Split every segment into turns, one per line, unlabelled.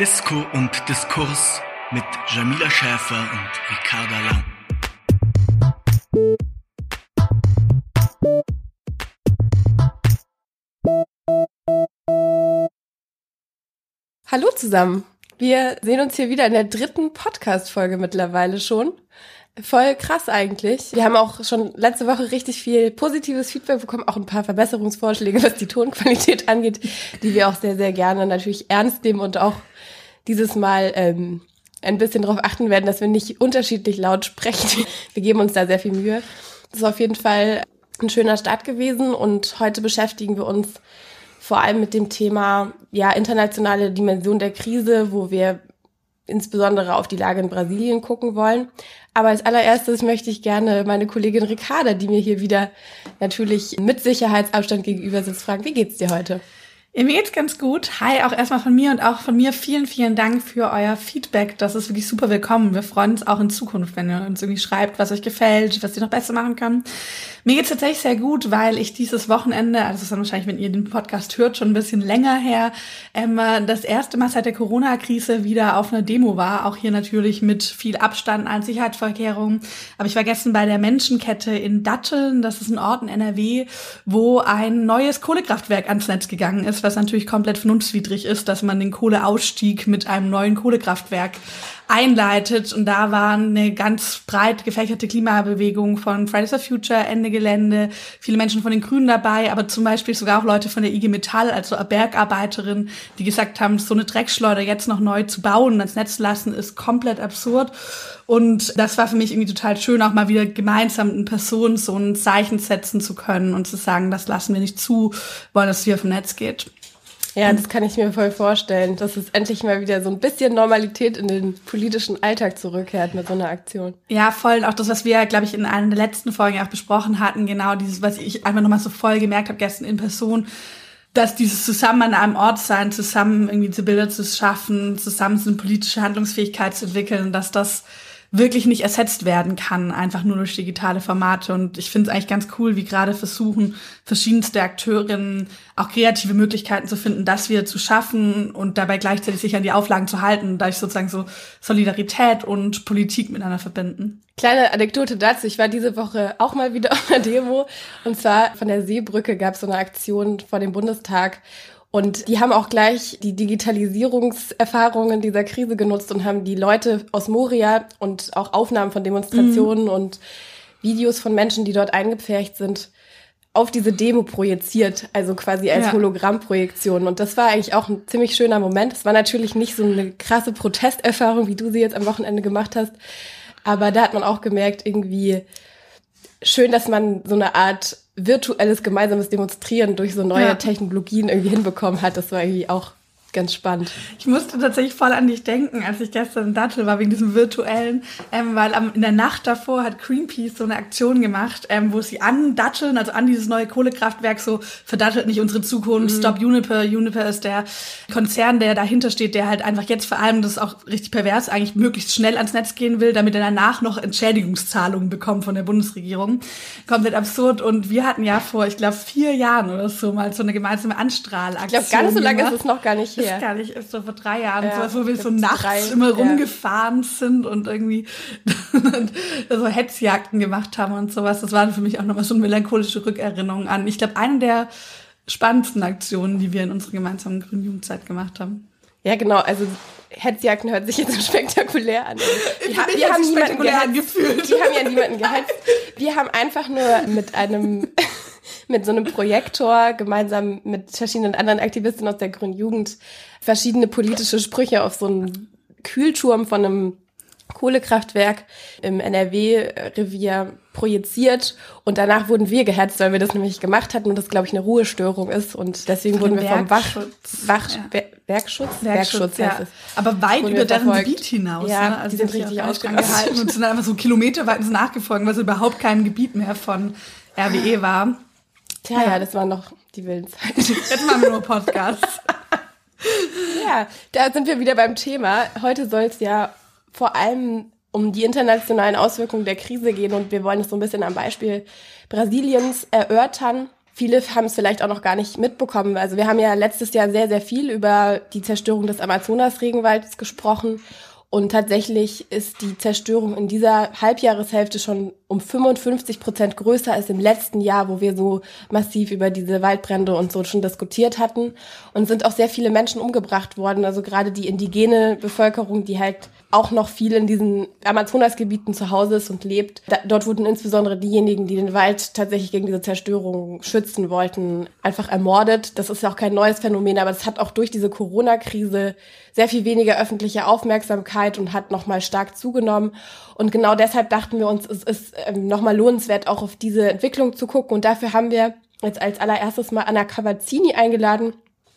Disco und Diskurs mit Jamila Schäfer und Ricarda Lang.
Hallo zusammen. Wir sehen uns hier wieder in der dritten Podcast-Folge mittlerweile schon. Voll krass eigentlich. Wir haben auch schon letzte Woche richtig viel positives Feedback bekommen, auch ein paar Verbesserungsvorschläge, was die Tonqualität angeht, die wir auch sehr, sehr gerne natürlich ernst nehmen und auch dieses Mal ähm, ein bisschen darauf achten werden, dass wir nicht unterschiedlich laut sprechen. Wir geben uns da sehr viel Mühe. Das ist auf jeden Fall ein schöner Start gewesen und heute beschäftigen wir uns vor allem mit dem Thema ja internationale Dimension der Krise, wo wir insbesondere auf die Lage in Brasilien gucken wollen. Aber als allererstes möchte ich gerne meine Kollegin Ricarda, die mir hier wieder natürlich mit Sicherheitsabstand gegenüber sitzt, fragen, wie geht's dir heute?
Mir geht's ganz gut. Hi, auch erstmal von mir und auch von mir vielen, vielen Dank für euer Feedback. Das ist wirklich super willkommen. Wir freuen uns auch in Zukunft, wenn ihr uns irgendwie schreibt, was euch gefällt, was ihr noch besser machen können. Mir geht's tatsächlich sehr gut, weil ich dieses Wochenende, also das ist dann wahrscheinlich, wenn ihr den Podcast hört, schon ein bisschen länger her, ähm, das erste Mal seit der Corona-Krise wieder auf einer Demo war. Auch hier natürlich mit viel Abstand, allen Sicherheitsverkehrungen. Aber ich war gestern bei der Menschenkette in Datteln. Das ist ein Ort in NRW, wo ein neues Kohlekraftwerk ans Netz gegangen ist, was natürlich komplett vernunftswidrig ist, dass man den Kohleausstieg mit einem neuen Kohlekraftwerk einleitet. Und da war eine ganz breit gefächerte Klimabewegung von Fridays for Future, Ende Gelände, viele Menschen von den Grünen dabei, aber zum Beispiel sogar auch Leute von der IG Metall, also Bergarbeiterin, die gesagt haben, so eine Dreckschleuder jetzt noch neu zu bauen und ans Netz zu lassen, ist komplett absurd. Und das war für mich irgendwie total schön, auch mal wieder gemeinsam in Person so ein Zeichen setzen zu können und zu sagen, das lassen wir nicht zu, wollen, dass es hier vom Netz geht.
Ja, das kann ich mir voll vorstellen, dass es endlich mal wieder so ein bisschen Normalität in den politischen Alltag zurückkehrt mit so einer Aktion.
Ja, voll. Und auch das, was wir, glaube ich, in einer der letzten Folgen auch besprochen hatten, genau dieses, was ich einfach nochmal so voll gemerkt habe gestern in Person, dass dieses zusammen an einem Ort sein, zusammen irgendwie diese Bilder zu schaffen, zusammen so eine politische Handlungsfähigkeit zu entwickeln, dass das wirklich nicht ersetzt werden kann, einfach nur durch digitale Formate. Und ich finde es eigentlich ganz cool, wie gerade versuchen, verschiedenste Akteurinnen auch kreative Möglichkeiten zu finden, das wieder zu schaffen und dabei gleichzeitig sich an die Auflagen zu halten, da ich sozusagen so Solidarität und Politik miteinander verbinden.
Kleine Anekdote dazu. Ich war diese Woche auch mal wieder auf einer Demo. Und zwar von der Seebrücke gab es so eine Aktion vor dem Bundestag. Und die haben auch gleich die Digitalisierungserfahrungen dieser Krise genutzt und haben die Leute aus Moria und auch Aufnahmen von Demonstrationen mhm. und Videos von Menschen, die dort eingepfercht sind, auf diese Demo projiziert, also quasi als ja. Hologrammprojektion. Und das war eigentlich auch ein ziemlich schöner Moment. Es war natürlich nicht so eine krasse Protesterfahrung, wie du sie jetzt am Wochenende gemacht hast. Aber da hat man auch gemerkt, irgendwie schön, dass man so eine Art virtuelles gemeinsames Demonstrieren durch so neue ja. Technologien irgendwie hinbekommen hat. Das war irgendwie auch ganz spannend.
Ich musste tatsächlich voll an dich denken, als ich gestern in Dattel war, wegen diesem virtuellen, ähm, weil am, in der Nacht davor hat Greenpeace so eine Aktion gemacht, ähm, wo sie an Datteln, also an dieses neue Kohlekraftwerk, so verdattelt nicht unsere Zukunft, mhm. Stop Uniper. Uniper ist der Konzern, der dahinter steht, der halt einfach jetzt vor allem, das ist auch richtig pervers, eigentlich möglichst schnell ans Netz gehen will, damit er danach noch Entschädigungszahlungen bekommt von der Bundesregierung. Komplett absurd. Und wir hatten ja vor, ich glaube, vier Jahren oder so mal so eine gemeinsame Anstrahlaktion.
Ich glaube, ganz so lange ist es noch gar nicht
her. Ist gar nicht, ist so vor drei Jahren, ja, so, wo wir so nachts drei, immer rumgefahren ja. sind und irgendwie so Hetzjagden gemacht haben und sowas. Das waren für mich auch nochmal so melancholische Rückerinnerungen an. Ich glaube, eine der spannendsten Aktionen, die wir in unserer gemeinsamen Grünen Jugendzeit gemacht haben.
Ja, genau. Also Hetzjagden hört sich jetzt so spektakulär an.
Die, ha wir haben niemanden gehetzt. Gefühlt.
Die haben ja niemanden gehetzt. Wir haben einfach nur mit einem mit so einem Projektor gemeinsam mit verschiedenen anderen Aktivisten aus der Grünen Jugend verschiedene politische Sprüche auf so einen Kühlturm von einem Kohlekraftwerk im NRW-Revier projiziert und danach wurden wir gehetzt, weil wir das nämlich gemacht hatten und das, glaube ich, eine Ruhestörung ist und deswegen wurden wir vom Wach, Wach, ja. Werkschutz,
Werkschutz, Werkschutz ja. Aber weit über deren verfolgt. Gebiet hinaus.
Ja,
ne?
also die sind richtig ausgehalten
und sind einfach so kilometerweit nachgefolgt, weil es überhaupt kein Gebiet mehr von RWE war.
Tja, ja, das waren noch die wilden Zeiten.
Jetzt machen wir nur Podcasts.
ja, da sind wir wieder beim Thema. Heute soll es ja vor allem um die internationalen Auswirkungen der Krise gehen und wir wollen es so ein bisschen am Beispiel Brasiliens erörtern. Viele haben es vielleicht auch noch gar nicht mitbekommen. Also wir haben ja letztes Jahr sehr, sehr viel über die Zerstörung des Amazonas-Regenwalds gesprochen. Und tatsächlich ist die Zerstörung in dieser Halbjahreshälfte schon um 55 Prozent größer als im letzten Jahr, wo wir so massiv über diese Waldbrände und so schon diskutiert hatten. Und sind auch sehr viele Menschen umgebracht worden. Also gerade die indigene Bevölkerung, die halt auch noch viel in diesen Amazonasgebieten zu Hause ist und lebt. Da, dort wurden insbesondere diejenigen, die den Wald tatsächlich gegen diese Zerstörung schützen wollten, einfach ermordet. Das ist ja auch kein neues Phänomen, aber es hat auch durch diese Corona-Krise sehr viel weniger öffentliche Aufmerksamkeit und hat nochmal stark zugenommen. Und genau deshalb dachten wir uns, es ist ähm, nochmal lohnenswert, auch auf diese Entwicklung zu gucken. Und dafür haben wir jetzt als allererstes mal Anna Cavazzini eingeladen.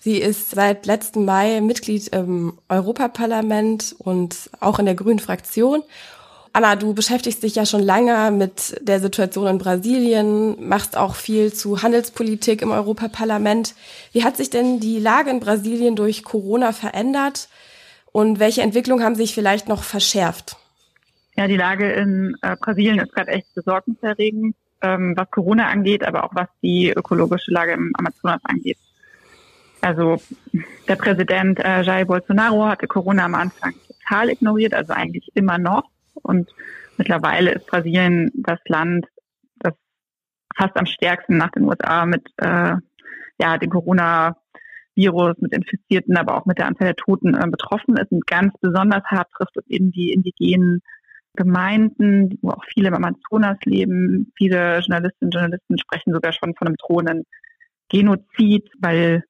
Sie ist seit letzten Mai Mitglied im Europaparlament und auch in der Grünen Fraktion. Anna, du beschäftigst dich ja schon lange mit der Situation in Brasilien, machst auch viel zu Handelspolitik im Europaparlament. Wie hat sich denn die Lage in Brasilien durch Corona verändert und welche Entwicklungen haben sich vielleicht noch verschärft?
Ja, die Lage in äh, Brasilien ist gerade echt besorgniserregend, ähm, was Corona angeht, aber auch was die ökologische Lage im Amazonas angeht. Also der Präsident äh, Jair Bolsonaro hatte Corona am Anfang total ignoriert, also eigentlich immer noch. Und mittlerweile ist Brasilien das Land, das fast am stärksten nach den USA mit äh, ja, dem Corona-Virus, mit Infizierten, aber auch mit der Anzahl der Toten äh, betroffen ist und ganz besonders hart trifft es eben die indigenen Gemeinden, wo auch viele im Amazonas leben. Viele Journalistinnen und Journalisten sprechen sogar schon von einem drohenden Genozid, weil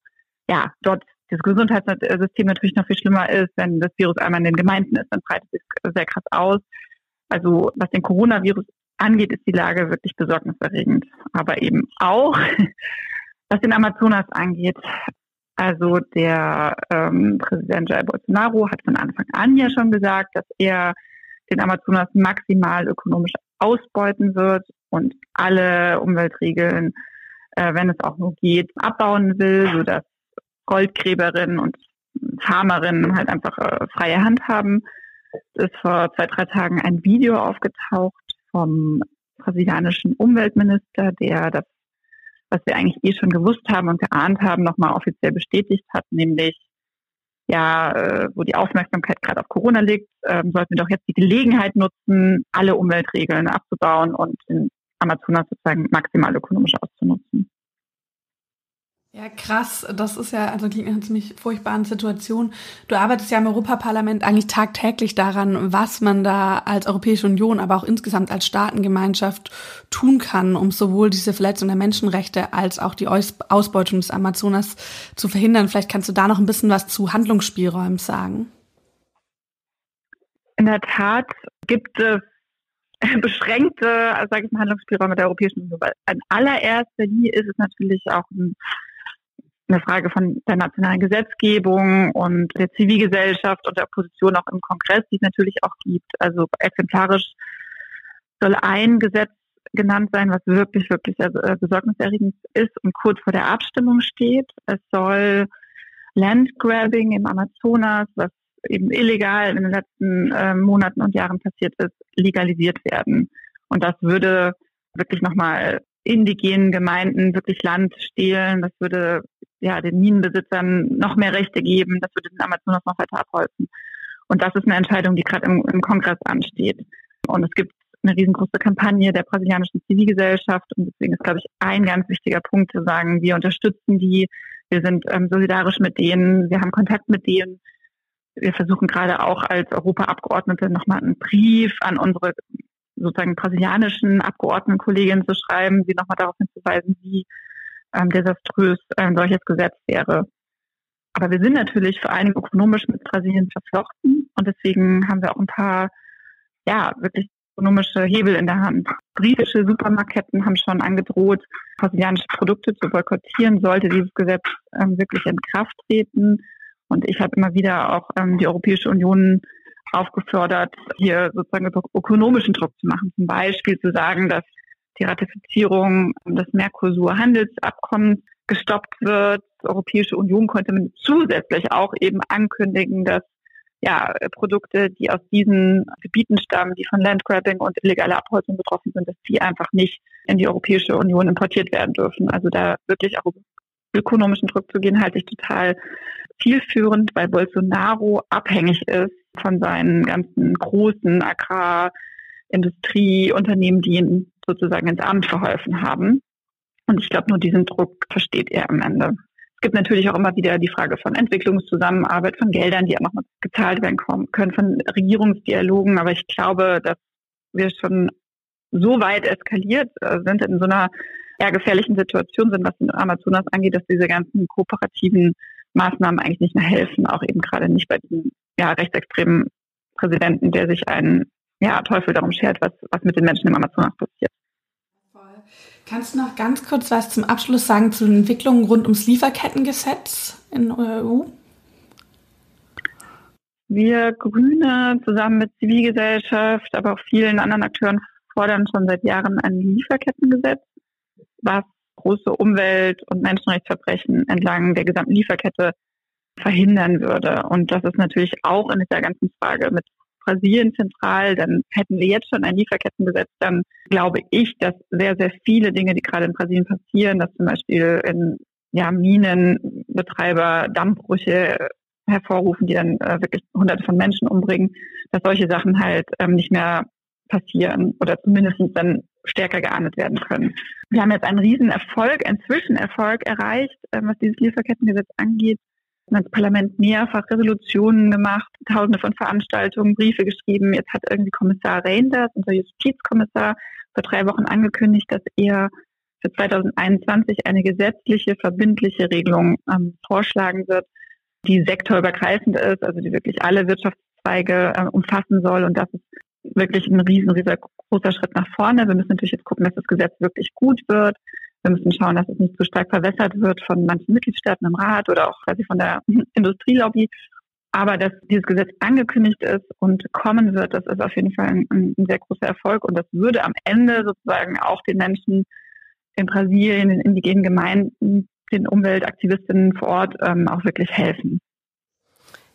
ja, dort das Gesundheitssystem natürlich noch viel schlimmer ist, wenn das Virus einmal in den Gemeinden ist, dann breitet sich sehr krass aus. Also was den Coronavirus angeht, ist die Lage wirklich besorgniserregend. Aber eben auch, was den Amazonas angeht. Also der ähm, Präsident Jair Bolsonaro hat von Anfang an ja schon gesagt, dass er den Amazonas maximal ökonomisch ausbeuten wird und alle Umweltregeln, äh, wenn es auch nur geht, abbauen will, sodass Goldgräberinnen und Farmerinnen halt einfach äh, freie Hand haben. Es ist vor zwei, drei Tagen ein Video aufgetaucht vom brasilianischen Umweltminister, der das, was wir eigentlich eh schon gewusst haben und geahnt haben, nochmal offiziell bestätigt hat, nämlich ja, äh, wo die Aufmerksamkeit gerade auf Corona liegt, äh, sollten wir doch jetzt die Gelegenheit nutzen, alle Umweltregeln abzubauen und den Amazonas sozusagen maximal ökonomisch auszunutzen.
Ja, krass. Das ist ja, also klingt eine ziemlich furchtbare Situation. Du arbeitest ja im Europaparlament eigentlich tagtäglich daran, was man da als Europäische Union, aber auch insgesamt als Staatengemeinschaft tun kann, um sowohl diese Verletzung der Menschenrechte als auch die Ausbeutung des Amazonas zu verhindern. Vielleicht kannst du da noch ein bisschen was zu Handlungsspielräumen sagen.
In der Tat gibt es beschränkte, sage ich mal, Handlungsspielräume der Europäischen Union. In allererster Linie ist es natürlich auch ein eine Frage von der nationalen Gesetzgebung und der Zivilgesellschaft und der Opposition auch im Kongress, die es natürlich auch gibt. Also exemplarisch soll ein Gesetz genannt sein, was wirklich, wirklich äh, besorgniserregend ist und kurz vor der Abstimmung steht. Es soll Landgrabbing im Amazonas, was eben illegal in den letzten äh, Monaten und Jahren passiert ist, legalisiert werden. Und das würde wirklich nochmal indigenen Gemeinden wirklich Land stehlen. Das würde ja, den Minenbesitzern noch mehr Rechte geben. Das würde den Amazonas noch weiter abholzen. Und das ist eine Entscheidung, die gerade im, im Kongress ansteht. Und es gibt eine riesengroße Kampagne der brasilianischen Zivilgesellschaft. Und deswegen ist, glaube ich, ein ganz wichtiger Punkt zu sagen, wir unterstützen die, wir sind ähm, solidarisch mit denen, wir haben Kontakt mit denen. Wir versuchen gerade auch als Europaabgeordnete nochmal einen Brief an unsere sozusagen brasilianischen Abgeordnetenkolleginnen zu schreiben, sie nochmal darauf hinzuweisen, wie ähm, desaströs ein solches Gesetz wäre. Aber wir sind natürlich vor allem ökonomisch mit Brasilien verflochten und deswegen haben wir auch ein paar, ja, wirklich ökonomische Hebel in der Hand. Britische Supermarketten haben schon angedroht, brasilianische Produkte zu boykottieren, sollte dieses Gesetz ähm, wirklich in Kraft treten. Und ich habe immer wieder auch ähm, die Europäische Union aufgefordert, hier sozusagen ökonomischen Druck zu machen. Zum Beispiel zu sagen, dass die Ratifizierung des Mercosur-Handelsabkommens gestoppt wird. Die Europäische Union konnte zusätzlich auch eben ankündigen, dass ja, Produkte, die aus diesen Gebieten stammen, die von Landgrabbing und illegaler Abholzung betroffen sind, dass die einfach nicht in die Europäische Union importiert werden dürfen. Also da wirklich auch ökonomischen Druck zu gehen, halte ich total zielführend, weil Bolsonaro abhängig ist von seinen ganzen großen Agrarindustrieunternehmen, die ihn sozusagen ins Amt verholfen haben. Und ich glaube, nur diesen Druck versteht er am Ende. Es gibt natürlich auch immer wieder die Frage von Entwicklungszusammenarbeit, von Geldern, die auch noch gezahlt werden können, von Regierungsdialogen. Aber ich glaube, dass wir schon so weit eskaliert äh, sind in so einer eher gefährlichen Situation sind, was den Amazonas angeht, dass diese ganzen kooperativen Maßnahmen eigentlich nicht mehr helfen, auch eben gerade nicht bei diesem ja, rechtsextremen Präsidenten, der sich einen ja, Teufel darum schert, was, was mit den Menschen im Amazonas passiert.
Kannst du noch ganz kurz was zum Abschluss sagen zu den Entwicklungen rund ums Lieferkettengesetz in der EU?
Wir Grüne zusammen mit Zivilgesellschaft, aber auch vielen anderen Akteuren fordern schon seit Jahren ein Lieferkettengesetz, was große Umwelt- und Menschenrechtsverbrechen entlang der gesamten Lieferkette verhindern würde. Und das ist natürlich auch in dieser ganzen Frage mit Brasilien zentral, dann hätten wir jetzt schon ein Lieferkettengesetz, dann glaube ich, dass sehr, sehr viele Dinge, die gerade in Brasilien passieren, dass zum Beispiel in ja, Minenbetreiber Dammbrüche hervorrufen, die dann äh, wirklich hunderte von Menschen umbringen, dass solche Sachen halt ähm, nicht mehr passieren oder zumindest dann stärker geahndet werden können. Wir haben jetzt einen riesen Erfolg, einen Zwischenerfolg erreicht, äh, was dieses Lieferkettengesetz angeht das Parlament mehrfach Resolutionen gemacht, tausende von Veranstaltungen, Briefe geschrieben. Jetzt hat irgendwie Kommissar Reinders, unser Justizkommissar, vor drei Wochen angekündigt, dass er für 2021 eine gesetzliche, verbindliche Regelung ähm, vorschlagen wird, die sektorübergreifend ist, also die wirklich alle Wirtschaftszweige äh, umfassen soll. Und das ist wirklich ein riesen, riesengroßer Schritt nach vorne. Wir müssen natürlich jetzt gucken, dass das Gesetz wirklich gut wird. Wir müssen schauen, dass es nicht zu stark verwässert wird von manchen Mitgliedstaaten im Rat oder auch quasi von der Industrielobby. Aber dass dieses Gesetz angekündigt ist und kommen wird, das ist auf jeden Fall ein, ein sehr großer Erfolg. Und das würde am Ende sozusagen auch den Menschen in Brasilien, in indigenen Gemeinden, den Umweltaktivistinnen vor Ort ähm, auch wirklich helfen.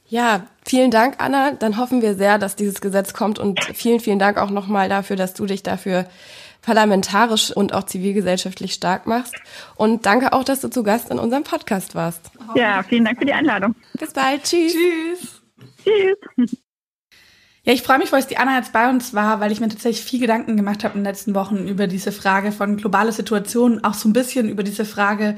Ja, vielen Dank, Anna. Dann hoffen wir sehr, dass dieses Gesetz kommt und vielen, vielen Dank auch nochmal dafür, dass du dich dafür parlamentarisch und auch zivilgesellschaftlich stark machst. Und danke auch, dass du zu Gast in unserem Podcast warst.
Ja, vielen Dank für die Einladung.
Bis bald. Tschüss.
Tschüss.
Tschüss.
Ja, ich freue mich, weil es die Anna jetzt bei uns war, weil ich mir tatsächlich viel Gedanken gemacht habe in den letzten Wochen über diese Frage von globale Situationen, auch so ein bisschen über diese Frage,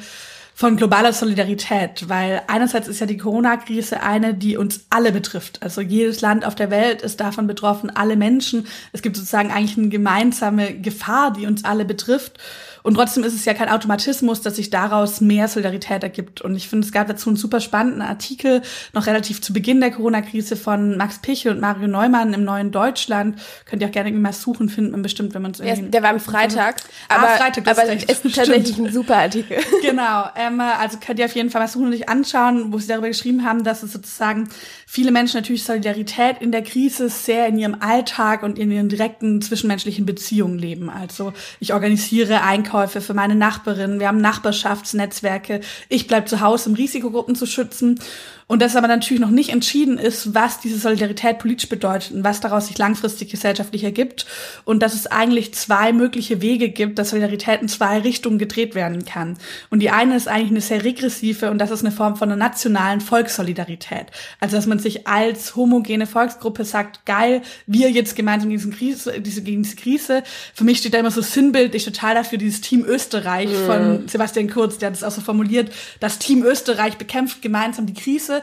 von globaler Solidarität, weil einerseits ist ja die Corona-Krise eine, die uns alle betrifft. Also jedes Land auf der Welt ist davon betroffen, alle Menschen. Es gibt sozusagen eigentlich eine gemeinsame Gefahr, die uns alle betrifft. Und trotzdem ist es ja kein Automatismus, dass sich daraus mehr Solidarität ergibt. Und ich finde, es gab dazu einen super spannenden Artikel, noch relativ zu Beginn der Corona-Krise von Max Pichel und Mario Neumann im Neuen Deutschland. Könnt ihr auch gerne mal suchen, finden man bestimmt, wenn man es irgendwie...
Der war am Freitag.
Ah,
Aber,
Freitag, das
aber
ist
ist tatsächlich ein super Artikel.
Genau, ähm, also könnt ihr auf jeden Fall mal suchen und euch anschauen, wo sie darüber geschrieben haben, dass es sozusagen viele Menschen natürlich Solidarität in der Krise sehr in ihrem Alltag und in ihren direkten zwischenmenschlichen Beziehungen leben. Also ich organisiere Einkäufe für meine Nachbarin, wir haben Nachbarschaftsnetzwerke, ich bleib zu Hause, um Risikogruppen zu schützen. Und dass aber natürlich noch nicht entschieden ist, was diese Solidarität politisch bedeutet und was daraus sich langfristig gesellschaftlich ergibt. Und dass es eigentlich zwei mögliche Wege gibt, dass Solidarität in zwei Richtungen gedreht werden kann. Und die eine ist eigentlich eine sehr regressive und das ist eine Form von einer nationalen Volkssolidarität. Also dass man sich als homogene Volksgruppe sagt, geil, wir jetzt gemeinsam gegen diese Krise, diese, gegen diese Krise. Für mich steht da immer so sinnbildlich total dafür dieses Team Österreich von Sebastian Kurz, der hat es auch so formuliert, das Team Österreich bekämpft gemeinsam die Krise.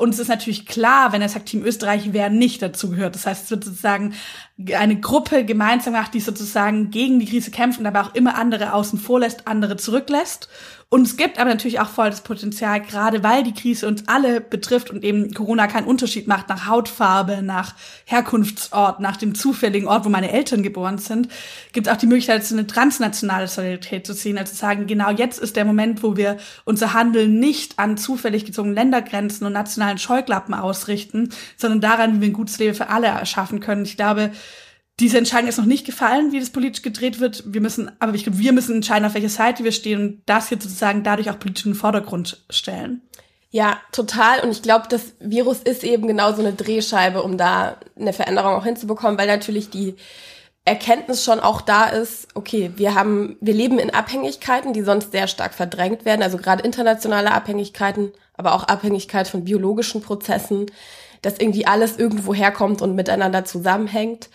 Und es ist natürlich klar, wenn er sagt, Team Österreich, wer nicht dazu gehört. Das heißt, es wird sozusagen eine Gruppe gemeinsam gemacht, die sozusagen gegen die Krise kämpft und aber auch immer andere außen vor lässt, andere zurücklässt. Und es gibt aber natürlich auch voll das Potenzial, gerade weil die Krise uns alle betrifft und eben Corona keinen Unterschied macht nach Hautfarbe, nach Herkunftsort, nach dem zufälligen Ort, wo meine Eltern geboren sind, gibt es auch die Möglichkeit, eine transnationale Solidarität zu ziehen, also zu sagen, genau jetzt ist der Moment, wo wir unser Handeln nicht an zufällig gezogenen Ländergrenzen und nationalen Scheuklappen ausrichten, sondern daran, wie wir ein gutes Leben für alle erschaffen können. Ich glaube, diese Entscheidung ist noch nicht gefallen, wie das politisch gedreht wird. Wir müssen, aber ich glaube, wir müssen entscheiden, auf welcher Seite wir stehen und das jetzt sozusagen dadurch auch politisch in den Vordergrund stellen.
Ja, total. Und ich glaube, das Virus ist eben genau so eine Drehscheibe, um da eine Veränderung auch hinzubekommen, weil natürlich die Erkenntnis schon auch da ist, okay, wir haben, wir leben in Abhängigkeiten, die sonst sehr stark verdrängt werden, also gerade internationale Abhängigkeiten, aber auch Abhängigkeit von biologischen Prozessen, dass irgendwie alles irgendwo herkommt und miteinander zusammenhängt.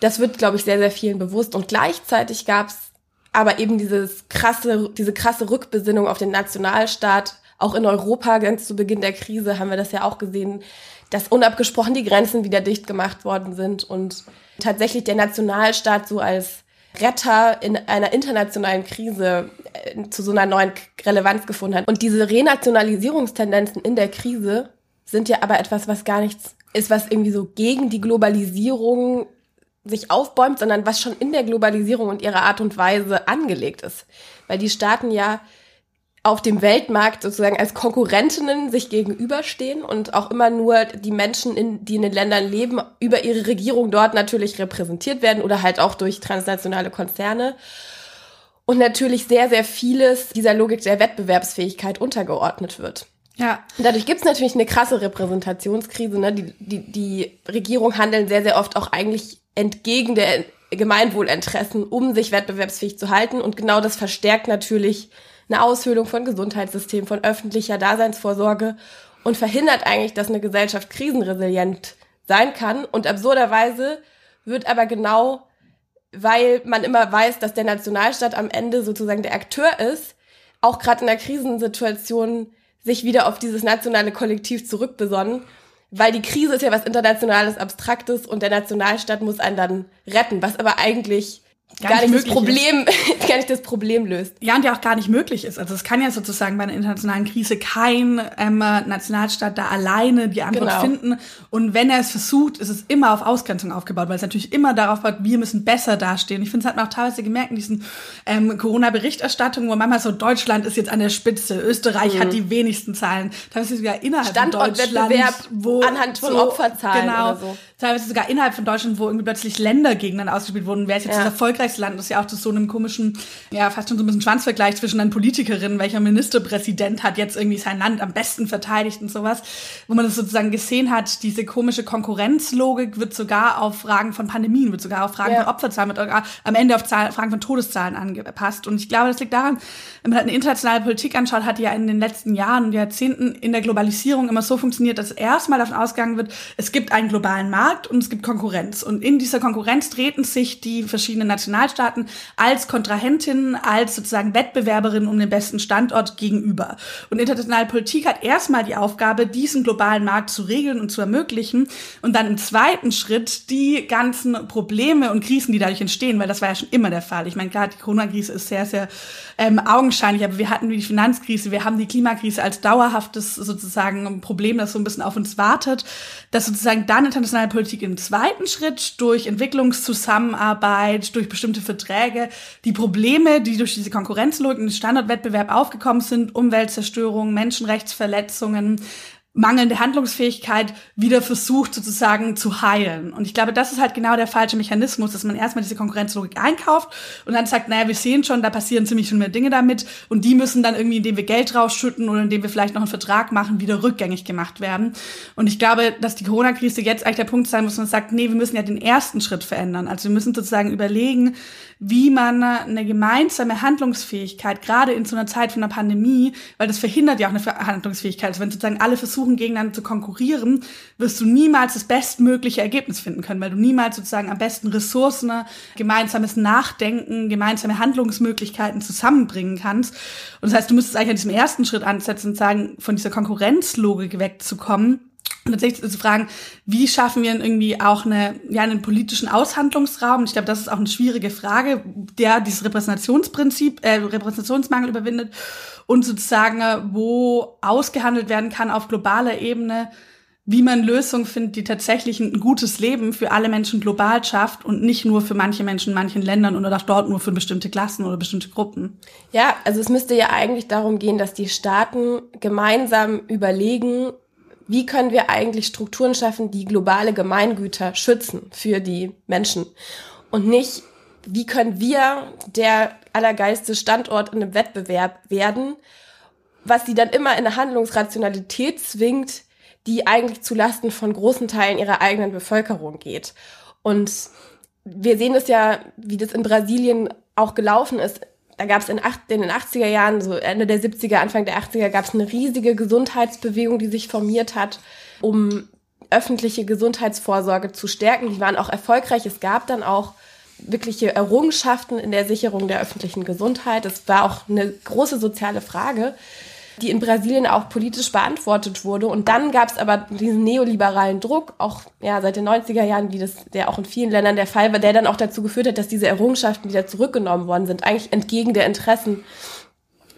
Das wird, glaube ich, sehr, sehr vielen bewusst. Und gleichzeitig gab es aber eben dieses krasse, diese krasse Rückbesinnung auf den Nationalstaat. Auch in Europa, ganz zu Beginn der Krise, haben wir das ja auch gesehen, dass unabgesprochen die Grenzen wieder dicht gemacht worden sind und tatsächlich der Nationalstaat so als Retter in einer internationalen Krise äh, zu so einer neuen Relevanz gefunden hat. Und diese Renationalisierungstendenzen in der Krise sind ja aber etwas, was gar nichts ist, was irgendwie so gegen die Globalisierung sich aufbäumt, sondern was schon in der Globalisierung und ihrer Art und Weise angelegt ist. Weil die Staaten ja auf dem Weltmarkt sozusagen als Konkurrentinnen sich gegenüberstehen und auch immer nur die Menschen, in, die in den Ländern leben, über ihre Regierung dort natürlich repräsentiert werden oder halt auch durch transnationale Konzerne. Und natürlich sehr, sehr vieles dieser Logik der Wettbewerbsfähigkeit untergeordnet wird. Ja. Dadurch gibt es natürlich eine krasse Repräsentationskrise. Ne? Die, die, die Regierung handeln sehr, sehr oft auch eigentlich entgegen der Gemeinwohlinteressen, um sich wettbewerbsfähig zu halten. Und genau das verstärkt natürlich eine Aushöhlung von Gesundheitssystemen, von öffentlicher Daseinsvorsorge und verhindert eigentlich, dass eine Gesellschaft krisenresilient sein kann. Und absurderweise wird aber genau, weil man immer weiß, dass der Nationalstaat am Ende sozusagen der Akteur ist, auch gerade in der Krisensituation sich wieder auf dieses nationale Kollektiv zurückbesonnen, weil die Krise ist ja was internationales, abstraktes und der Nationalstaat muss einen dann retten, was aber eigentlich gar, gar nicht, nicht das Problem, gar nicht das Problem löst.
Ja, und ja auch gar nicht möglich ist. Also es kann ja sozusagen bei einer internationalen Krise kein ähm, Nationalstaat da alleine die Antwort genau. finden. Und wenn er es versucht, ist es immer auf Ausgrenzung aufgebaut, weil es natürlich immer darauf baut, wir müssen besser dastehen. Ich finde, es hat man auch teilweise gemerkt in diesen ähm, Corona-Berichterstattungen, wo manchmal so Deutschland ist jetzt an der Spitze, Österreich mhm. hat die wenigsten Zahlen. Teilweise sogar innerhalb von Deutschland,
wo anhand von so, Opferzahlen
genau, oder so. Teilweise sogar innerhalb von Deutschland, wo irgendwie plötzlich Länder gegeneinander ausgespielt wurden. Wer ist jetzt ja. das erfolgreichste Land? Das ist ja auch zu so einem komischen, ja, fast schon so ein bisschen Schwanzvergleich zwischen dann Politikerinnen, welcher Ministerpräsident hat jetzt irgendwie sein Land am besten verteidigt und sowas. Wo man das sozusagen gesehen hat, diese komische Konkurrenzlogik wird sogar auf Fragen von Pandemien, wird sogar auf Fragen ja. von Opferzahlen, wird sogar am Ende auf Zahl, Fragen von Todeszahlen angepasst. Und ich glaube, das liegt daran, wenn man halt eine internationale Politik anschaut, hat die ja in den letzten Jahren und Jahrzehnten in der Globalisierung immer so funktioniert, dass erstmal davon ausgegangen wird, es gibt einen globalen Markt, Markt und es gibt Konkurrenz. Und in dieser Konkurrenz treten sich die verschiedenen Nationalstaaten als Kontrahentinnen, als sozusagen Wettbewerberinnen um den besten Standort gegenüber. Und internationale Politik hat erstmal die Aufgabe, diesen globalen Markt zu regeln und zu ermöglichen und dann im zweiten Schritt die ganzen Probleme und Krisen, die dadurch entstehen, weil das war ja schon immer der Fall. Ich meine, klar, die Corona-Krise ist sehr, sehr ähm, augenscheinlich, aber wir hatten die Finanzkrise, wir haben die Klimakrise als dauerhaftes sozusagen Problem, das so ein bisschen auf uns wartet, dass sozusagen dann internationale Politik Politik im zweiten Schritt durch Entwicklungszusammenarbeit, durch bestimmte Verträge die Probleme, die durch diese Konkurrenzlogik und Standardwettbewerb aufgekommen sind, Umweltzerstörung, Menschenrechtsverletzungen, mangelnde Handlungsfähigkeit wieder versucht sozusagen zu heilen. Und ich glaube, das ist halt genau der falsche Mechanismus, dass man erstmal diese Konkurrenzlogik einkauft und dann sagt, naja, wir sehen schon, da passieren ziemlich schon mehr Dinge damit und die müssen dann irgendwie, indem wir Geld rausschütten oder indem wir vielleicht noch einen Vertrag machen, wieder rückgängig gemacht werden. Und ich glaube, dass die Corona-Krise jetzt eigentlich der Punkt sein muss, wo man sagt, nee, wir müssen ja den ersten Schritt verändern. Also wir müssen sozusagen überlegen, wie man eine gemeinsame Handlungsfähigkeit, gerade in so einer Zeit von einer Pandemie, weil das verhindert ja auch eine Handlungsfähigkeit. Also wenn sozusagen alle versuchen, gegeneinander zu konkurrieren, wirst du niemals das bestmögliche Ergebnis finden können, weil du niemals sozusagen am besten Ressourcen, gemeinsames Nachdenken, gemeinsame Handlungsmöglichkeiten zusammenbringen kannst. Und das heißt, du müsstest eigentlich an diesem ersten Schritt ansetzen und sagen, von dieser Konkurrenzlogik wegzukommen tatsächlich zu fragen, wie schaffen wir irgendwie auch eine, ja, einen politischen Aushandlungsraum? Ich glaube, das ist auch eine schwierige Frage, der dieses Repräsentationsprinzip, äh, Repräsentationsmangel überwindet und sozusagen, äh, wo ausgehandelt werden kann auf globaler Ebene, wie man Lösungen findet, die tatsächlich ein gutes Leben für alle Menschen global schafft und nicht nur für manche Menschen in manchen Ländern oder auch dort nur für bestimmte Klassen oder bestimmte Gruppen.
Ja, also es müsste ja eigentlich darum gehen, dass die Staaten gemeinsam überlegen, wie können wir eigentlich Strukturen schaffen, die globale Gemeingüter schützen für die Menschen und nicht, wie können wir der allergeilste Standort in einem Wettbewerb werden was sie dann immer in eine Handlungsrationalität zwingt, die eigentlich zulasten von großen Teilen ihrer eigenen Bevölkerung geht. Und wir sehen es ja, wie das in Brasilien auch gelaufen ist. Da gab es in, in, den 80er Jahren, so Ende der 70er, Anfang der 80er, gab es eine riesige Gesundheitsbewegung, die sich formiert hat, um öffentliche Gesundheitsvorsorge zu stärken. Die waren auch erfolgreich. Es gab dann auch wirkliche Errungenschaften in der Sicherung der öffentlichen Gesundheit. Es war auch eine große soziale Frage die in Brasilien auch politisch beantwortet wurde. Und dann gab es aber diesen neoliberalen Druck, auch ja seit den 90er Jahren, wie das der auch in vielen Ländern der Fall war, der dann auch dazu geführt hat, dass diese Errungenschaften wieder zurückgenommen worden sind, eigentlich entgegen der Interessen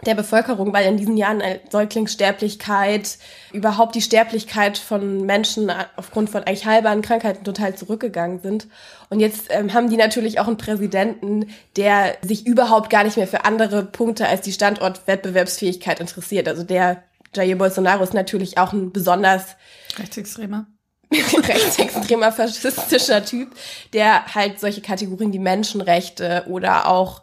der Bevölkerung, weil in diesen Jahren Säuglingssterblichkeit, überhaupt die Sterblichkeit von Menschen aufgrund von eigentlich halberen Krankheiten total zurückgegangen sind. Und jetzt ähm, haben die natürlich auch einen Präsidenten, der sich überhaupt gar nicht mehr für andere Punkte als die Standortwettbewerbsfähigkeit interessiert. Also der Jair Bolsonaro ist natürlich auch ein besonders
rechtsextremer
rechtsextremer faschistischer Typ, der halt solche Kategorien wie Menschenrechte oder auch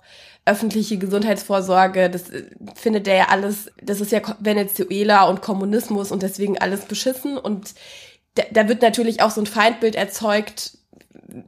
öffentliche Gesundheitsvorsorge, das äh, findet der ja alles, das ist ja Venezuela und Kommunismus und deswegen alles beschissen. Und da, da wird natürlich auch so ein Feindbild erzeugt,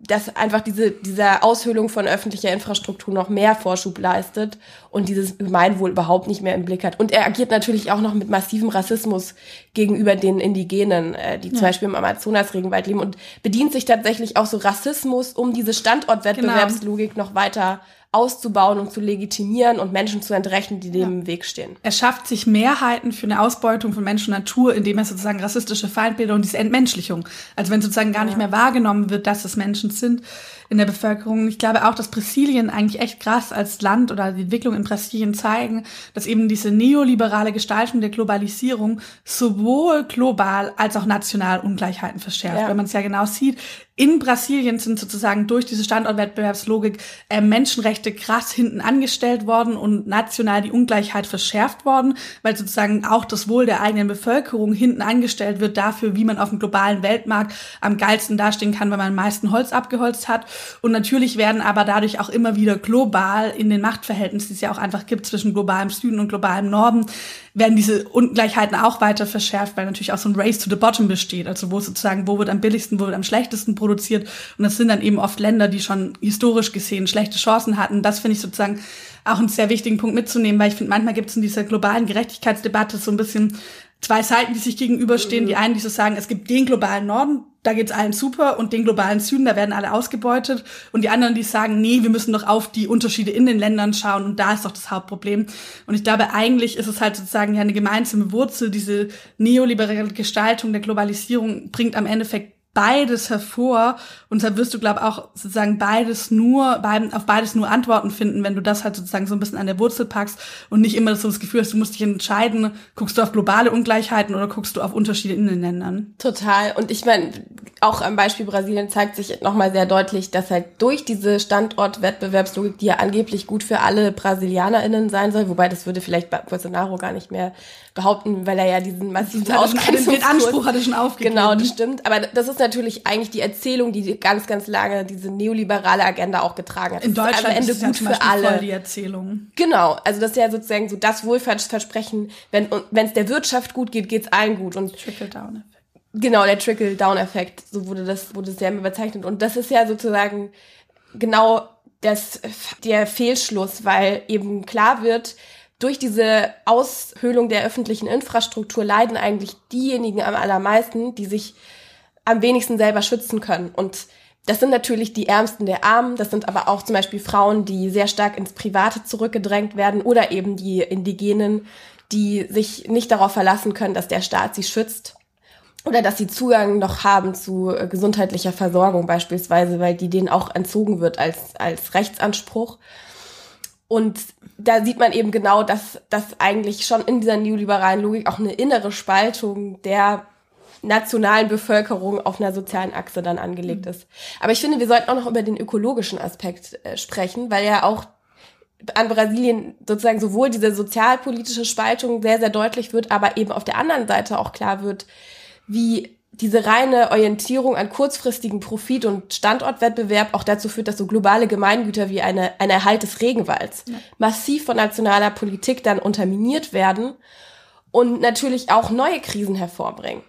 dass einfach diese, diese Aushöhlung von öffentlicher Infrastruktur noch mehr Vorschub leistet und dieses Gemeinwohl überhaupt nicht mehr im Blick hat. Und er agiert natürlich auch noch mit massivem Rassismus gegenüber den Indigenen, äh, die ja. zum Beispiel im Amazonas-Regenwald leben und bedient sich tatsächlich auch so Rassismus, um diese Standortwettbewerbslogik genau. noch weiter auszubauen und zu legitimieren und Menschen zu entrechten, die dem ja. im Weg stehen.
Er schafft sich Mehrheiten für eine Ausbeutung von Mensch und Natur, indem er sozusagen rassistische Feindbilder und diese Entmenschlichung, also wenn sozusagen gar nicht mehr wahrgenommen wird, dass es Menschen sind, in der Bevölkerung. Ich glaube auch, dass Brasilien eigentlich echt krass als Land oder die Entwicklung in Brasilien zeigen, dass eben diese neoliberale Gestaltung der Globalisierung sowohl global als auch national Ungleichheiten verschärft. Ja. Wenn man es ja genau sieht, in Brasilien sind sozusagen durch diese Standortwettbewerbslogik äh, Menschenrechte krass hinten angestellt worden und national die Ungleichheit verschärft worden, weil sozusagen auch das Wohl der eigenen Bevölkerung hinten angestellt wird dafür, wie man auf dem globalen Weltmarkt am geilsten dastehen kann, wenn man am meisten Holz abgeholzt hat. Und natürlich werden aber dadurch auch immer wieder global in den Machtverhältnissen, die es ja auch einfach gibt zwischen globalem Süden und globalem Norden, werden diese Ungleichheiten auch weiter verschärft, weil natürlich auch so ein Race to the Bottom besteht. Also wo sozusagen, wo wird am billigsten, wo wird am schlechtesten produziert. Und das sind dann eben oft Länder, die schon historisch gesehen schlechte Chancen hatten. Das finde ich sozusagen auch einen sehr wichtigen Punkt mitzunehmen, weil ich finde, manchmal gibt es in dieser globalen Gerechtigkeitsdebatte so ein bisschen zwei Seiten, die sich gegenüberstehen. Mhm. Die einen, die so sagen, es gibt den globalen Norden, da geht's allen super und den globalen Süden, da werden alle ausgebeutet. Und die anderen, die sagen, nee, wir müssen doch auf die Unterschiede in den Ländern schauen und da ist doch das Hauptproblem. Und ich glaube, eigentlich ist es halt sozusagen ja eine gemeinsame Wurzel. Diese neoliberale Gestaltung der Globalisierung bringt am Endeffekt beides hervor. Und da wirst du glaube auch sozusagen beides nur auf beides nur Antworten finden, wenn du das halt sozusagen so ein bisschen an der Wurzel packst und nicht immer so das Gefühl hast, du musst dich entscheiden, guckst du auf globale Ungleichheiten oder guckst du auf Unterschiede in den Ländern.
Total. Und ich meine auch am Beispiel Brasilien zeigt sich nochmal sehr deutlich, dass halt durch diese Standortwettbewerbslogik, die ja angeblich gut für alle BrasilianerInnen sein soll, wobei das würde vielleicht Bolsonaro gar nicht mehr behaupten, weil er ja diesen massiven
Ausgrenzungskurs... Den Anspruch hatte schon aufgegeben.
Genau, das stimmt. Aber das ist natürlich eigentlich die Erzählung, die ganz, ganz lange diese neoliberale Agenda auch getragen hat.
In
das
Deutschland ist, ist gut ja für alle. Voll die Erzählung.
Genau, also das ist ja sozusagen so das Wohlfahrtsversprechen, wenn es der Wirtschaft gut geht, geht's allen gut. Und
Trickle-Down-Effekt.
Genau, der Trickle-Down-Effekt, so wurde das, wurde sehr bezeichnet. Und das ist ja sozusagen genau das, der Fehlschluss, weil eben klar wird, durch diese Aushöhlung der öffentlichen Infrastruktur leiden eigentlich diejenigen am allermeisten, die sich am wenigsten selber schützen können. Und das sind natürlich die Ärmsten der Armen, das sind aber auch zum Beispiel Frauen, die sehr stark ins Private zurückgedrängt werden oder eben die Indigenen, die sich nicht darauf verlassen können, dass der Staat sie schützt oder dass sie Zugang noch haben zu gesundheitlicher Versorgung beispielsweise, weil die denen auch entzogen wird als, als Rechtsanspruch. Und da sieht man eben genau, dass das eigentlich schon in dieser neoliberalen Logik auch eine innere Spaltung der nationalen Bevölkerung auf einer sozialen Achse dann angelegt ist. Aber ich finde, wir sollten auch noch über den ökologischen Aspekt äh, sprechen, weil ja auch an Brasilien sozusagen sowohl diese sozialpolitische Spaltung sehr, sehr deutlich wird, aber eben auf der anderen Seite auch klar wird, wie diese reine Orientierung an kurzfristigen Profit und Standortwettbewerb auch dazu führt, dass so globale Gemeingüter wie eine, ein Erhalt des Regenwalds ja. massiv von nationaler Politik dann unterminiert werden und natürlich auch neue Krisen hervorbringen.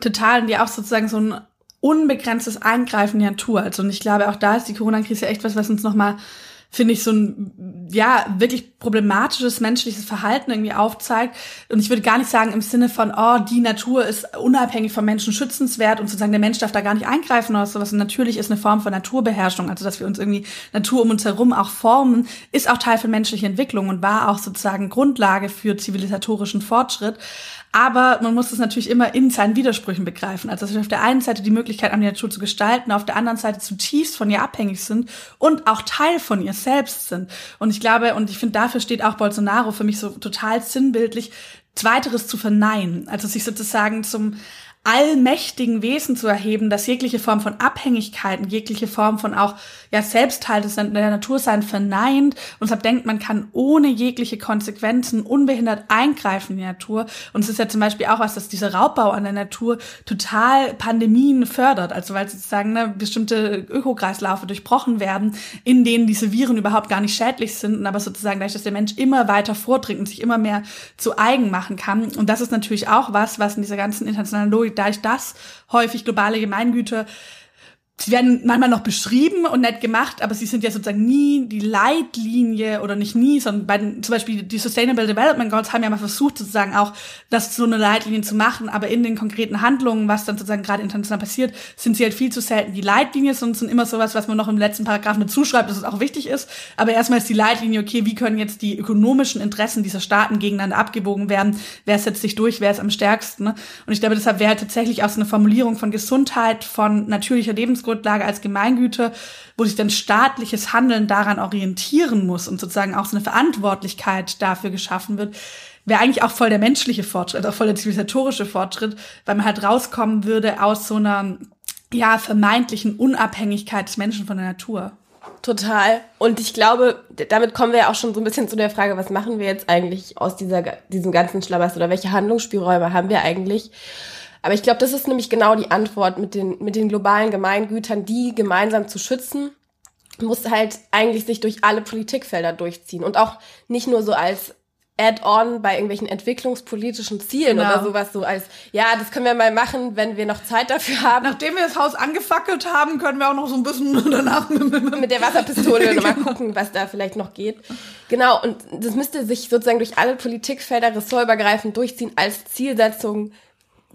Total, und die auch sozusagen so ein unbegrenztes Eingreifen in die Natur. Also und ich glaube, auch da ist die Corona-Krise echt was, was uns nochmal finde ich, so ein, ja, wirklich problematisches menschliches Verhalten irgendwie aufzeigt. Und ich würde gar nicht sagen im Sinne von, oh, die Natur ist unabhängig vom Menschen schützenswert und sozusagen der Mensch darf da gar nicht eingreifen oder sowas. Und natürlich ist eine Form von Naturbeherrschung, also dass wir uns irgendwie Natur um uns herum auch formen, ist auch Teil von menschlicher Entwicklung und war auch sozusagen Grundlage für zivilisatorischen Fortschritt. Aber man muss es natürlich immer in seinen Widersprüchen begreifen. Also dass wir auf der einen Seite die Möglichkeit haben, die Natur zu gestalten, auf der anderen Seite zutiefst von ihr abhängig sind und auch Teil von ihr selbst sind. Und ich glaube, und ich finde, dafür steht auch Bolsonaro für mich so total sinnbildlich, Zweiteres zu verneinen. Also sich sozusagen zum allmächtigen Wesen zu erheben, das jegliche Form von Abhängigkeiten, jegliche Form von auch ja Selbsthalt der Natur sein verneint und deshalb denkt, man kann ohne jegliche Konsequenzen unbehindert eingreifen in die Natur. Und es ist ja zum Beispiel auch was, dass dieser Raubbau an der Natur total Pandemien fördert, also weil sozusagen ne, bestimmte Ökokreislaufe durchbrochen werden, in denen diese Viren überhaupt gar nicht schädlich sind, aber sozusagen dadurch, dass der Mensch immer weiter vordringt und sich immer mehr zu eigen machen kann. Und das ist natürlich auch was, was in dieser ganzen internationalen Logik dadurch, dass häufig globale Gemeingüter sie werden manchmal noch beschrieben und nett gemacht, aber sie sind ja sozusagen nie die Leitlinie oder nicht nie, sondern bei den, zum Beispiel die Sustainable Development Goals haben ja mal versucht, sozusagen auch das so eine Leitlinie zu machen, aber in den konkreten Handlungen, was dann sozusagen gerade international passiert, sind sie halt viel zu selten die Leitlinie, sondern sind immer sowas, was man noch im letzten Paragraphen dazu schreibt, dass es auch wichtig ist. Aber erstmal ist die Leitlinie, okay, wie können jetzt die ökonomischen Interessen dieser Staaten gegeneinander abgewogen werden? Wer setzt sich durch? Wer ist am stärksten? Und ich glaube, deshalb wäre halt tatsächlich auch so eine Formulierung von Gesundheit, von natürlicher Lebensgrundlage Rechtsgrundlage als Gemeingüter, wo sich dann staatliches Handeln daran orientieren muss und sozusagen auch so eine Verantwortlichkeit dafür geschaffen wird, wäre eigentlich auch voll der menschliche Fortschritt, auch voll der zivilisatorische Fortschritt, weil man halt rauskommen würde aus so einer ja vermeintlichen Unabhängigkeit des Menschen von der Natur.
Total. Und ich glaube, damit kommen wir ja auch schon so ein bisschen zu der Frage, was machen wir jetzt eigentlich aus dieser, diesem ganzen Schlamassel oder welche Handlungsspielräume haben wir eigentlich? Aber ich glaube, das ist nämlich genau die Antwort mit den, mit den globalen Gemeingütern, die gemeinsam zu schützen, muss halt eigentlich sich durch alle Politikfelder durchziehen und auch nicht nur so als Add-on bei irgendwelchen entwicklungspolitischen Zielen genau. oder sowas so als, ja, das können wir mal machen, wenn wir noch Zeit dafür haben.
Nachdem wir das Haus angefackelt haben, können wir auch noch so ein bisschen danach
mit der Wasserpistole genau. mal gucken, was da vielleicht noch geht. Genau, und das müsste sich sozusagen durch alle Politikfelder ressortübergreifend durchziehen als Zielsetzung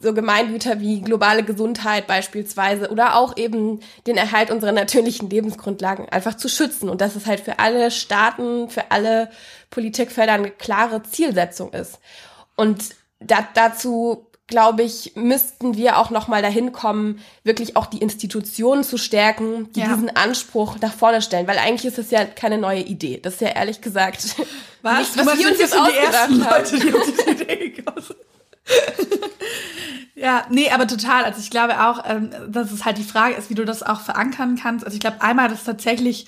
so Gemeingüter wie globale Gesundheit beispielsweise oder auch eben den Erhalt unserer natürlichen Lebensgrundlagen einfach zu schützen und dass es halt für alle Staaten, für alle Politikfelder eine klare Zielsetzung ist. Und da, dazu glaube ich, müssten wir auch noch mal dahin kommen, wirklich auch die Institutionen zu stärken, die ja. diesen Anspruch nach vorne stellen, weil eigentlich ist es ja keine neue Idee. Das ist ja ehrlich gesagt
was, nicht, was wir uns jetzt ausgedacht haben. Leute, die uns diese Idee Ja, nee, aber total. Also ich glaube auch, ähm, dass es halt die Frage ist, wie du das auch verankern kannst. Also ich glaube einmal, dass tatsächlich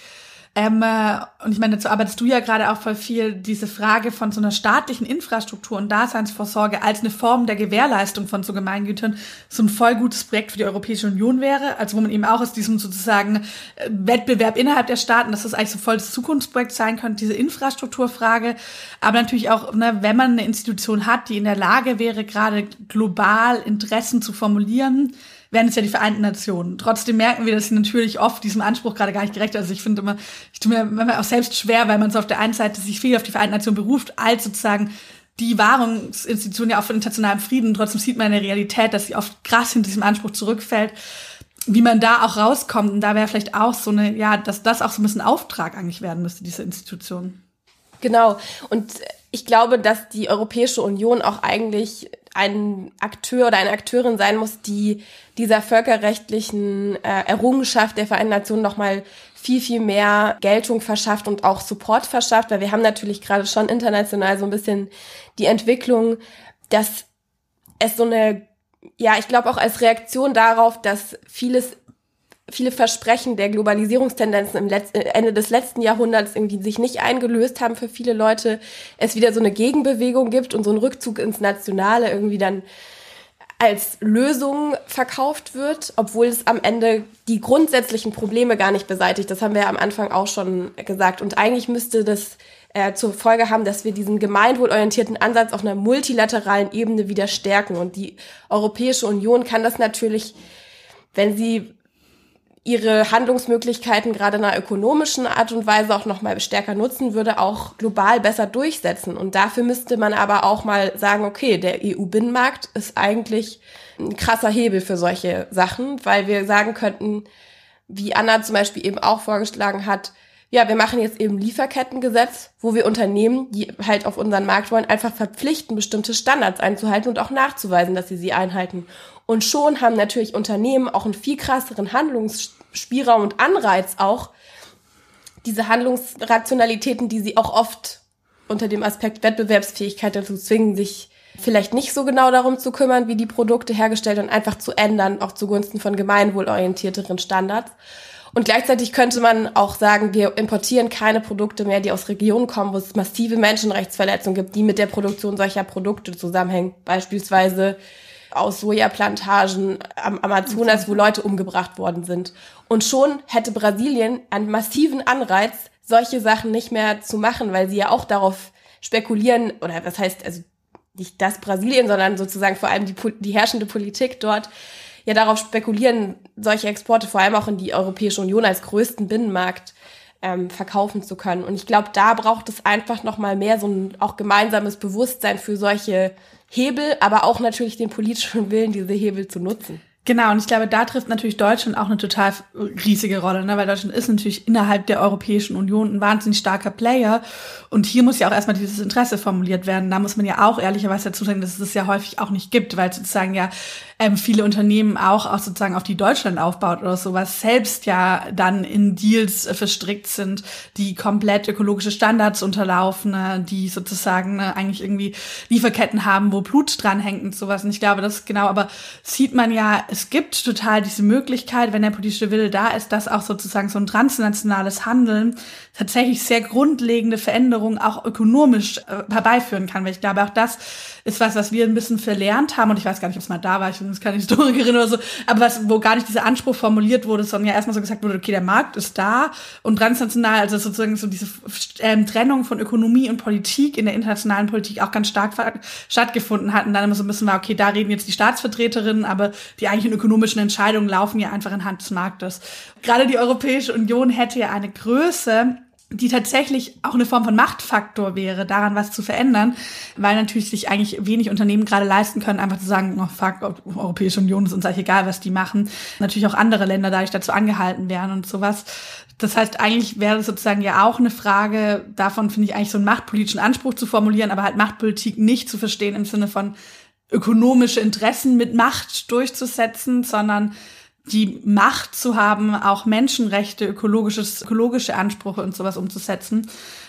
ähm, äh, und ich meine, dazu arbeitest du ja gerade auch voll viel, diese Frage von so einer staatlichen Infrastruktur und Daseinsvorsorge als eine Form der Gewährleistung von so Gemeingütern so ein voll gutes Projekt für die Europäische Union wäre. Also wo man eben auch aus diesem sozusagen äh, Wettbewerb innerhalb der Staaten, dass das eigentlich so voll das Zukunftsprojekt sein könnte, diese Infrastrukturfrage. Aber natürlich auch, ne, wenn man eine Institution hat, die in der Lage wäre, gerade global Interessen zu formulieren, wären es ja die Vereinten Nationen. Trotzdem merken wir, dass sie natürlich oft diesem Anspruch gerade gar nicht gerecht. Also ich finde immer, ich tue mir manchmal auch selbst schwer, weil man so auf der einen Seite sich viel auf die Vereinten Nationen beruft, als sozusagen die Wahrungsinstitution ja auch für internationalen Frieden. Trotzdem sieht man in der Realität, dass sie oft krass hinter diesem Anspruch zurückfällt. Wie man da auch rauskommt, und da wäre vielleicht auch so eine, ja, dass das auch so ein bisschen Auftrag eigentlich werden müsste, diese Institution.
Genau. Und ich glaube, dass die Europäische Union auch eigentlich ein Akteur oder eine Akteurin sein muss, die dieser völkerrechtlichen äh, Errungenschaft der Vereinten Nationen nochmal viel, viel mehr Geltung verschafft und auch Support verschafft, weil wir haben natürlich gerade schon international so ein bisschen die Entwicklung, dass es so eine, ja, ich glaube auch als Reaktion darauf, dass vieles viele Versprechen der Globalisierungstendenzen im Letz äh, Ende des letzten Jahrhunderts irgendwie sich nicht eingelöst haben für viele Leute, es wieder so eine Gegenbewegung gibt und so ein Rückzug ins Nationale irgendwie dann als Lösung verkauft wird, obwohl es am Ende die grundsätzlichen Probleme gar nicht beseitigt. Das haben wir ja am Anfang auch schon gesagt. Und eigentlich müsste das äh, zur Folge haben, dass wir diesen gemeinwohlorientierten Ansatz auf einer multilateralen Ebene wieder stärken. Und die Europäische Union kann das natürlich, wenn sie ihre Handlungsmöglichkeiten gerade in einer ökonomischen Art und Weise auch noch mal stärker nutzen würde, auch global besser durchsetzen. Und dafür müsste man aber auch mal sagen, okay, der EU-Binnenmarkt ist eigentlich ein krasser Hebel für solche Sachen, weil wir sagen könnten, wie Anna zum Beispiel eben auch vorgeschlagen hat, ja, wir machen jetzt eben Lieferkettengesetz, wo wir Unternehmen, die halt auf unseren Markt wollen, einfach verpflichten, bestimmte Standards einzuhalten und auch nachzuweisen, dass sie sie einhalten. Und schon haben natürlich Unternehmen auch einen viel krasseren Handlungsspielraum und Anreiz auch, diese Handlungsrationalitäten, die sie auch oft unter dem Aspekt Wettbewerbsfähigkeit dazu zwingen, sich vielleicht nicht so genau darum zu kümmern, wie die Produkte hergestellt und einfach zu ändern, auch zugunsten von gemeinwohlorientierteren Standards. Und gleichzeitig könnte man auch sagen, wir importieren keine Produkte mehr, die aus Regionen kommen, wo es massive Menschenrechtsverletzungen gibt, die mit der Produktion solcher Produkte zusammenhängen. Beispielsweise aus Sojaplantagen am Amazonas, wo Leute umgebracht worden sind. Und schon hätte Brasilien einen massiven Anreiz, solche Sachen nicht mehr zu machen, weil sie ja auch darauf spekulieren, oder was heißt, also nicht das Brasilien, sondern sozusagen vor allem die, die herrschende Politik dort, ja darauf spekulieren, solche Exporte vor allem auch in die Europäische Union als größten Binnenmarkt ähm, verkaufen zu können. Und ich glaube, da braucht es einfach noch mal mehr so ein auch gemeinsames Bewusstsein für solche Hebel, aber auch natürlich den politischen Willen, diese Hebel zu nutzen.
Genau, und ich glaube, da trifft natürlich Deutschland auch eine total riesige Rolle, ne? weil Deutschland ist natürlich innerhalb der Europäischen Union ein wahnsinnig starker Player. Und hier muss ja auch erstmal dieses Interesse formuliert werden. Da muss man ja auch ehrlicherweise dazu sagen, dass es das ja häufig auch nicht gibt, weil sozusagen ja ähm, viele Unternehmen auch, auch sozusagen auf die Deutschland aufbaut oder sowas, selbst ja dann in Deals äh, verstrickt sind, die komplett ökologische Standards unterlaufen, äh, die sozusagen äh, eigentlich irgendwie Lieferketten haben, wo Blut dranhängt und sowas. Und ich glaube, das genau, aber sieht man ja, es gibt total diese Möglichkeit, wenn der politische Wille da ist, dass auch sozusagen so ein transnationales Handeln tatsächlich sehr grundlegende Veränderungen auch ökonomisch äh, herbeiführen kann. Weil ich glaube, auch das ist was, was wir ein bisschen verlernt haben. Und ich weiß gar nicht, ob es mal da war, ich bin jetzt keine Historikerin oder so, aber was, wo gar nicht dieser Anspruch formuliert wurde, sondern ja erstmal so gesagt wurde, okay, der Markt ist da und transnational, also sozusagen so diese ähm, Trennung von Ökonomie und Politik in der internationalen Politik auch ganz stark stattgefunden hat. Und dann immer so ein bisschen war, okay, da reden jetzt die Staatsvertreterinnen, aber die eigentlichen ökonomischen Entscheidungen laufen ja einfach in Hand des Marktes. Gerade die Europäische Union hätte ja eine Größe, die tatsächlich auch eine Form von Machtfaktor wäre, daran was zu verändern, weil natürlich sich eigentlich wenig Unternehmen gerade leisten können, einfach zu sagen, oh fuck, Europäische Union ist uns eigentlich egal, was die machen. Natürlich auch andere Länder dadurch dazu angehalten werden und sowas. Das heißt, eigentlich wäre es sozusagen ja auch eine Frage, davon finde ich eigentlich so einen machtpolitischen Anspruch zu formulieren, aber halt Machtpolitik nicht zu verstehen im Sinne von ökonomische Interessen mit Macht durchzusetzen, sondern die Macht zu haben, auch Menschenrechte, ökologisches, ökologische Ansprüche und sowas umzusetzen.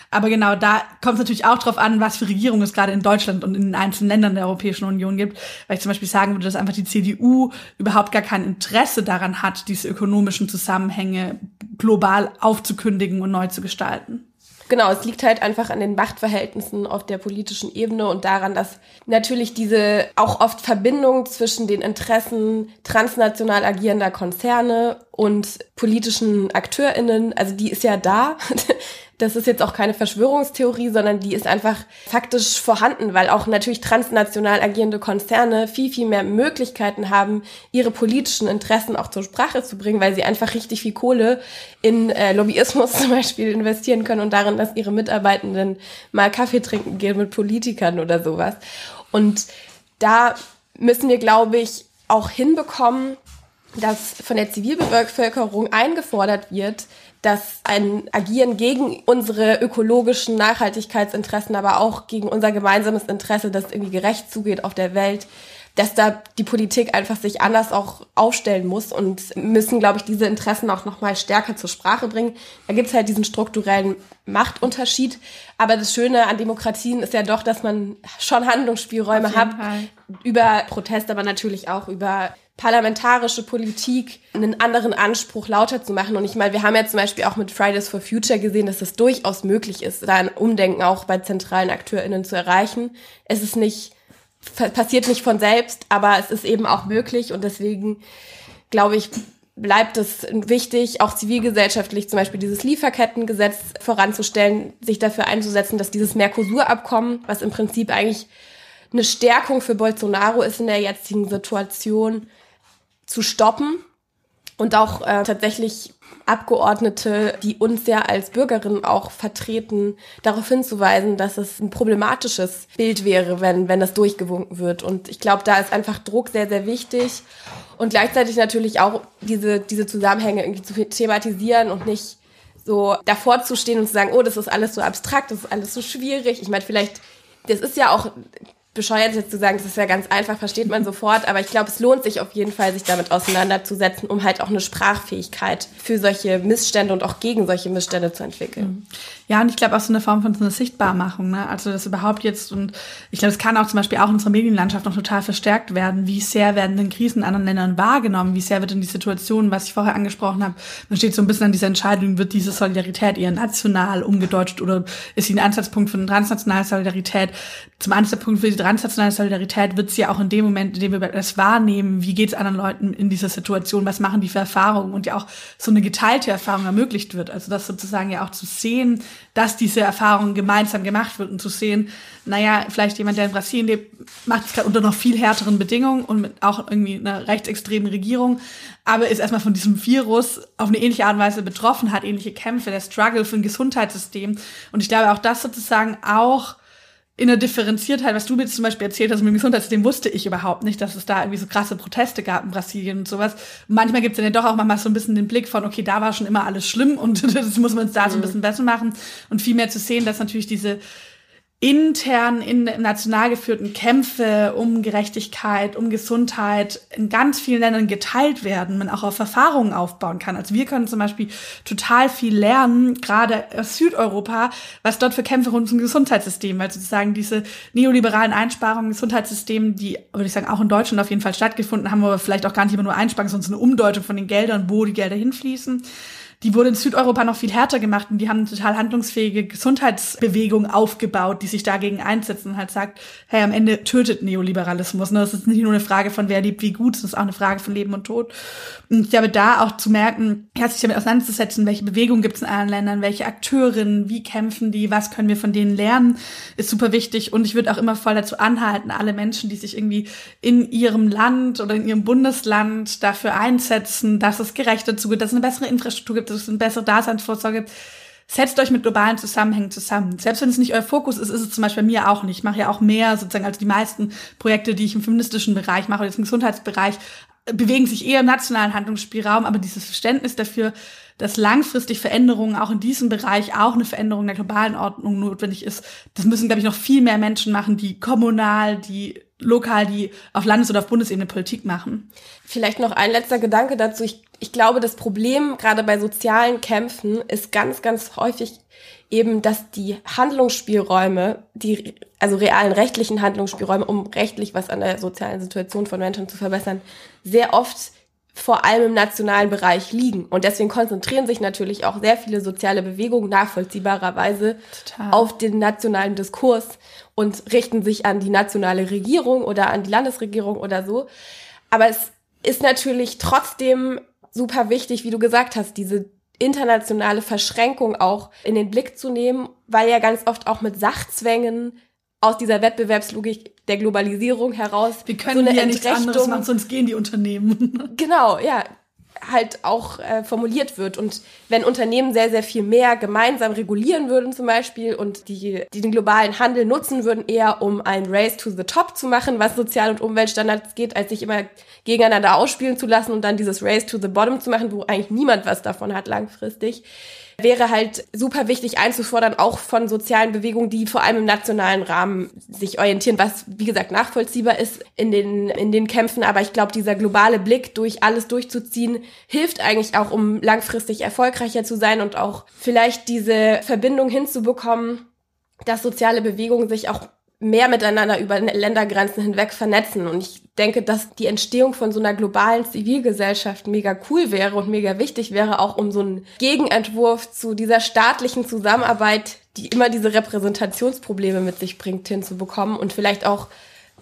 Aber genau da kommt es natürlich auch drauf an, was für Regierungen es gerade in Deutschland und in den einzelnen Ländern der Europäischen Union gibt. Weil ich zum Beispiel sagen würde, dass einfach die CDU überhaupt gar kein Interesse daran hat, diese ökonomischen Zusammenhänge global aufzukündigen und neu zu gestalten.
Genau, es liegt halt einfach an den Machtverhältnissen auf der politischen Ebene und daran, dass natürlich diese auch oft Verbindung zwischen den Interessen transnational agierender Konzerne und politischen AkteurInnen, also die ist ja da. Das ist jetzt auch keine Verschwörungstheorie, sondern die ist einfach faktisch vorhanden, weil auch natürlich transnational agierende Konzerne viel, viel mehr Möglichkeiten haben, ihre politischen Interessen auch zur Sprache zu bringen, weil sie einfach richtig viel Kohle in äh, Lobbyismus zum Beispiel investieren können und darin, dass ihre Mitarbeitenden mal Kaffee trinken gehen mit Politikern oder sowas. Und da müssen wir, glaube ich, auch hinbekommen, dass von der Zivilbevölkerung eingefordert wird, dass ein Agieren gegen unsere ökologischen Nachhaltigkeitsinteressen, aber auch gegen unser gemeinsames Interesse, dass irgendwie gerecht zugeht auf der Welt, dass da die Politik einfach sich anders auch aufstellen muss und müssen, glaube ich, diese Interessen auch nochmal stärker zur Sprache bringen. Da gibt's halt diesen strukturellen Machtunterschied. Aber das Schöne an Demokratien ist ja doch, dass man schon Handlungsspielräume hat Fall. über Protest, aber natürlich auch über parlamentarische Politik einen anderen Anspruch lauter zu machen. Und ich meine, wir haben ja zum Beispiel auch mit Fridays for Future gesehen, dass es durchaus möglich ist, da ein Umdenken auch bei zentralen AkteurInnen zu erreichen. Es ist nicht, passiert nicht von selbst, aber es ist eben auch möglich und deswegen glaube ich, bleibt es wichtig, auch zivilgesellschaftlich zum Beispiel dieses Lieferkettengesetz voranzustellen, sich dafür einzusetzen, dass dieses Mercosur-Abkommen, was im Prinzip eigentlich eine Stärkung für Bolsonaro ist in der jetzigen Situation, zu stoppen und auch äh, tatsächlich Abgeordnete, die uns ja als Bürgerinnen auch vertreten, darauf hinzuweisen, dass es ein problematisches Bild wäre, wenn, wenn das durchgewunken wird. Und ich glaube, da ist einfach Druck sehr, sehr wichtig. Und gleichzeitig natürlich auch diese, diese Zusammenhänge irgendwie zu thematisieren und nicht so davor zu stehen und zu sagen, oh, das ist alles so abstrakt, das ist alles so schwierig. Ich meine, vielleicht, das ist ja auch bescheuert jetzt zu sagen, das ist ja ganz einfach, versteht man sofort, aber ich glaube, es lohnt sich auf jeden Fall, sich damit auseinanderzusetzen, um halt auch eine Sprachfähigkeit für solche Missstände und auch gegen solche Missstände zu entwickeln.
Ja, und ich glaube auch so eine Form von so einer Sichtbarmachung, ne? Also das überhaupt jetzt, und ich glaube, es kann auch zum Beispiel auch in unserer Medienlandschaft noch total verstärkt werden. Wie sehr werden denn Krisen in anderen Ländern wahrgenommen? Wie sehr wird denn die Situation, was ich vorher angesprochen habe, man steht so ein bisschen an dieser Entscheidung, wird diese Solidarität eher national umgedeutscht oder ist sie ein Ansatzpunkt für eine transnationale Solidarität? Zum Ansatzpunkt für die transnationale Solidarität wird sie ja auch in dem Moment, in dem wir das wahrnehmen, wie geht es anderen Leuten in dieser Situation, was machen die für Erfahrungen und ja auch so eine geteilte Erfahrung ermöglicht wird. Also das sozusagen ja auch zu sehen, dass diese Erfahrung gemeinsam gemacht wird und zu sehen, naja, vielleicht jemand, der in Brasilien lebt, macht es gerade unter noch viel härteren Bedingungen und mit auch irgendwie einer rechtsextremen Regierung, aber ist erstmal von diesem Virus auf eine ähnliche Art und Weise betroffen, hat ähnliche Kämpfe, der Struggle für ein Gesundheitssystem. Und ich glaube auch das sozusagen auch in der Differenziertheit, was du mir zum Beispiel erzählt hast mit dem Gesundheitssystem, wusste ich überhaupt nicht, dass es da irgendwie so krasse Proteste gab in Brasilien und sowas. Manchmal gibt es dann ja doch auch manchmal so ein bisschen den Blick von, okay, da war schon immer alles schlimm und das muss man uns da so ein mhm. bisschen besser machen und viel mehr zu sehen, dass natürlich diese intern in national geführten Kämpfe um Gerechtigkeit, um Gesundheit in ganz vielen Ländern geteilt werden, man auch auf Erfahrungen aufbauen kann. Also wir können zum Beispiel total viel lernen, gerade aus Südeuropa, was dort für Kämpfe rund ums Gesundheitssystem, weil sozusagen diese neoliberalen Einsparungen im Gesundheitssystem, die, würde ich sagen, auch in Deutschland auf jeden Fall stattgefunden haben, aber vielleicht auch gar nicht immer nur Einsparungen, sondern eine Umdeutung von den Geldern, wo die Gelder hinfließen die wurde in Südeuropa noch viel härter gemacht und die haben eine total handlungsfähige Gesundheitsbewegung aufgebaut, die sich dagegen einsetzt und halt sagt, hey, am Ende tötet Neoliberalismus. Ne? Das ist nicht nur eine Frage von wer lebt wie gut, das ist auch eine Frage von Leben und Tod. Und ich glaube, da auch zu merken, sich damit auseinanderzusetzen, welche Bewegungen gibt es in anderen Ländern, welche Akteurinnen, wie kämpfen die, was können wir von denen lernen, ist super wichtig. Und ich würde auch immer voll dazu anhalten, alle Menschen, die sich irgendwie in ihrem Land oder in ihrem Bundesland dafür einsetzen, dass es gerechter zugeht, dass es eine bessere Infrastruktur gibt, dass es eine bessere Daseinsvorsorge gibt. Setzt euch mit globalen Zusammenhängen zusammen. Selbst wenn es nicht euer Fokus ist, ist es zum Beispiel bei mir auch nicht. Ich mache ja auch mehr sozusagen als die meisten Projekte, die ich im feministischen Bereich mache, jetzt im Gesundheitsbereich, bewegen sich eher im nationalen Handlungsspielraum, aber dieses Verständnis dafür, dass langfristig Veränderungen auch in diesem Bereich auch eine Veränderung der globalen Ordnung notwendig ist, das müssen, glaube ich, noch viel mehr Menschen machen, die kommunal, die lokal, die auf Landes- oder auf Bundesebene Politik machen.
Vielleicht noch ein letzter Gedanke dazu. Ich, ich glaube, das Problem gerade bei sozialen Kämpfen ist ganz, ganz häufig eben, dass die Handlungsspielräume, die, also realen rechtlichen Handlungsspielräume, um rechtlich was an der sozialen Situation von Menschen zu verbessern, sehr oft vor allem im nationalen Bereich liegen. Und deswegen konzentrieren sich natürlich auch sehr viele soziale Bewegungen nachvollziehbarerweise Total. auf den nationalen Diskurs und richten sich an die nationale Regierung oder an die Landesregierung oder so. Aber es ist natürlich trotzdem super wichtig, wie du gesagt hast, diese internationale Verschränkung auch in den Blick zu nehmen, weil ja ganz oft auch mit Sachzwängen aus dieser Wettbewerbslogik der Globalisierung heraus
wir können so eine ja nichts anderes machen, sonst gehen die Unternehmen.
Genau, ja, halt auch äh, formuliert wird. Und wenn Unternehmen sehr, sehr viel mehr gemeinsam regulieren würden zum Beispiel und die, die den globalen Handel nutzen würden, eher um ein Race to the Top zu machen, was Sozial- und Umweltstandards geht, als sich immer gegeneinander ausspielen zu lassen und dann dieses Race to the Bottom zu machen, wo eigentlich niemand was davon hat langfristig wäre halt super wichtig einzufordern, auch von sozialen Bewegungen, die vor allem im nationalen Rahmen sich orientieren, was, wie gesagt, nachvollziehbar ist in den, in den Kämpfen. Aber ich glaube, dieser globale Blick durch alles durchzuziehen, hilft eigentlich auch, um langfristig erfolgreicher zu sein und auch vielleicht diese Verbindung hinzubekommen, dass soziale Bewegungen sich auch mehr miteinander über Ländergrenzen hinweg vernetzen. Und ich denke, dass die Entstehung von so einer globalen Zivilgesellschaft mega cool wäre und mega wichtig wäre, auch um so einen Gegenentwurf zu dieser staatlichen Zusammenarbeit, die immer diese Repräsentationsprobleme mit sich bringt, hinzubekommen und vielleicht auch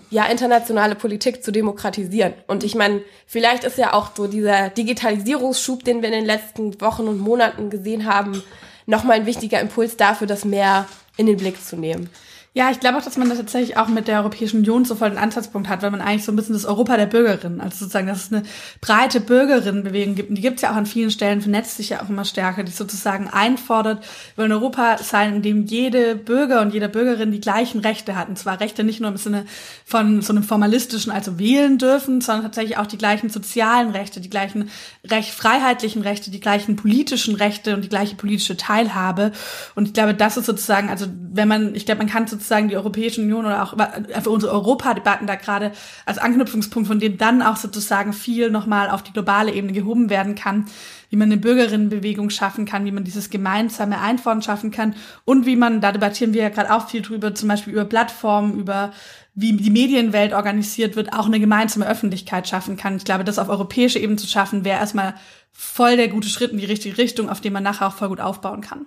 ja, internationale Politik zu demokratisieren. Und ich meine, vielleicht ist ja auch so dieser Digitalisierungsschub, den wir in den letzten Wochen und Monaten gesehen haben, nochmal ein wichtiger Impuls dafür, das mehr in den Blick zu nehmen.
Ja, ich glaube auch, dass man da tatsächlich auch mit der Europäischen Union so voll einen Ansatzpunkt hat, weil man eigentlich so ein bisschen das Europa der Bürgerinnen, also sozusagen, dass es eine breite Bürgerinnenbewegung gibt. Und die gibt es ja auch an vielen Stellen, vernetzt sich ja auch immer stärker, die sozusagen einfordert, wir in Europa sein, in dem jede Bürger und jede Bürgerin die gleichen Rechte hat. Und zwar Rechte nicht nur im Sinne von so einem formalistischen, also wählen dürfen, sondern tatsächlich auch die gleichen sozialen Rechte, die gleichen recht freiheitlichen Rechte, die gleichen politischen Rechte und die gleiche politische Teilhabe. Und ich glaube, das ist sozusagen, also wenn man, ich glaube, man kann sozusagen sozusagen die Europäische Union oder auch einfach unsere Europadebatten da gerade als Anknüpfungspunkt, von dem dann auch sozusagen viel nochmal auf die globale Ebene gehoben werden kann, wie man eine Bürgerinnenbewegung schaffen kann, wie man dieses gemeinsame Einfordern schaffen kann und wie man, da debattieren wir ja gerade auch viel drüber, zum Beispiel über Plattformen, über wie die Medienwelt organisiert wird, auch eine gemeinsame Öffentlichkeit schaffen kann. Ich glaube, das auf europäischer Ebene zu schaffen, wäre erstmal voll der gute Schritt in die richtige Richtung, auf dem man nachher auch voll gut aufbauen kann.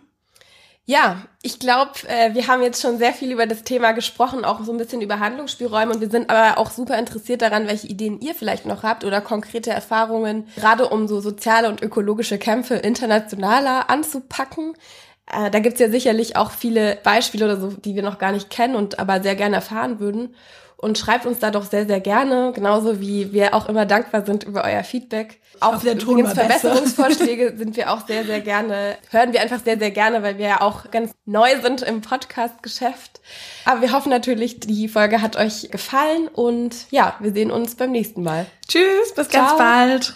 Ja, ich glaube, äh, wir haben jetzt schon sehr viel über das Thema gesprochen, auch so ein bisschen über Handlungsspielräume und wir sind aber auch super interessiert daran, welche Ideen ihr vielleicht noch habt oder konkrete Erfahrungen, gerade um so soziale und ökologische Kämpfe internationaler anzupacken. Äh, da gibt's ja sicherlich auch viele Beispiele oder so, die wir noch gar nicht kennen und aber sehr gerne erfahren würden und schreibt uns da doch sehr, sehr gerne, genauso wie wir auch immer dankbar sind über euer Feedback. Auch der übrigens Verbesserungsvorschläge sind wir auch sehr, sehr gerne, hören wir einfach sehr, sehr gerne, weil wir ja auch ganz neu sind im Podcast-Geschäft. Aber wir hoffen natürlich, die Folge hat euch gefallen und ja, wir sehen uns beim nächsten Mal.
Tschüss, bis Ciao. ganz bald.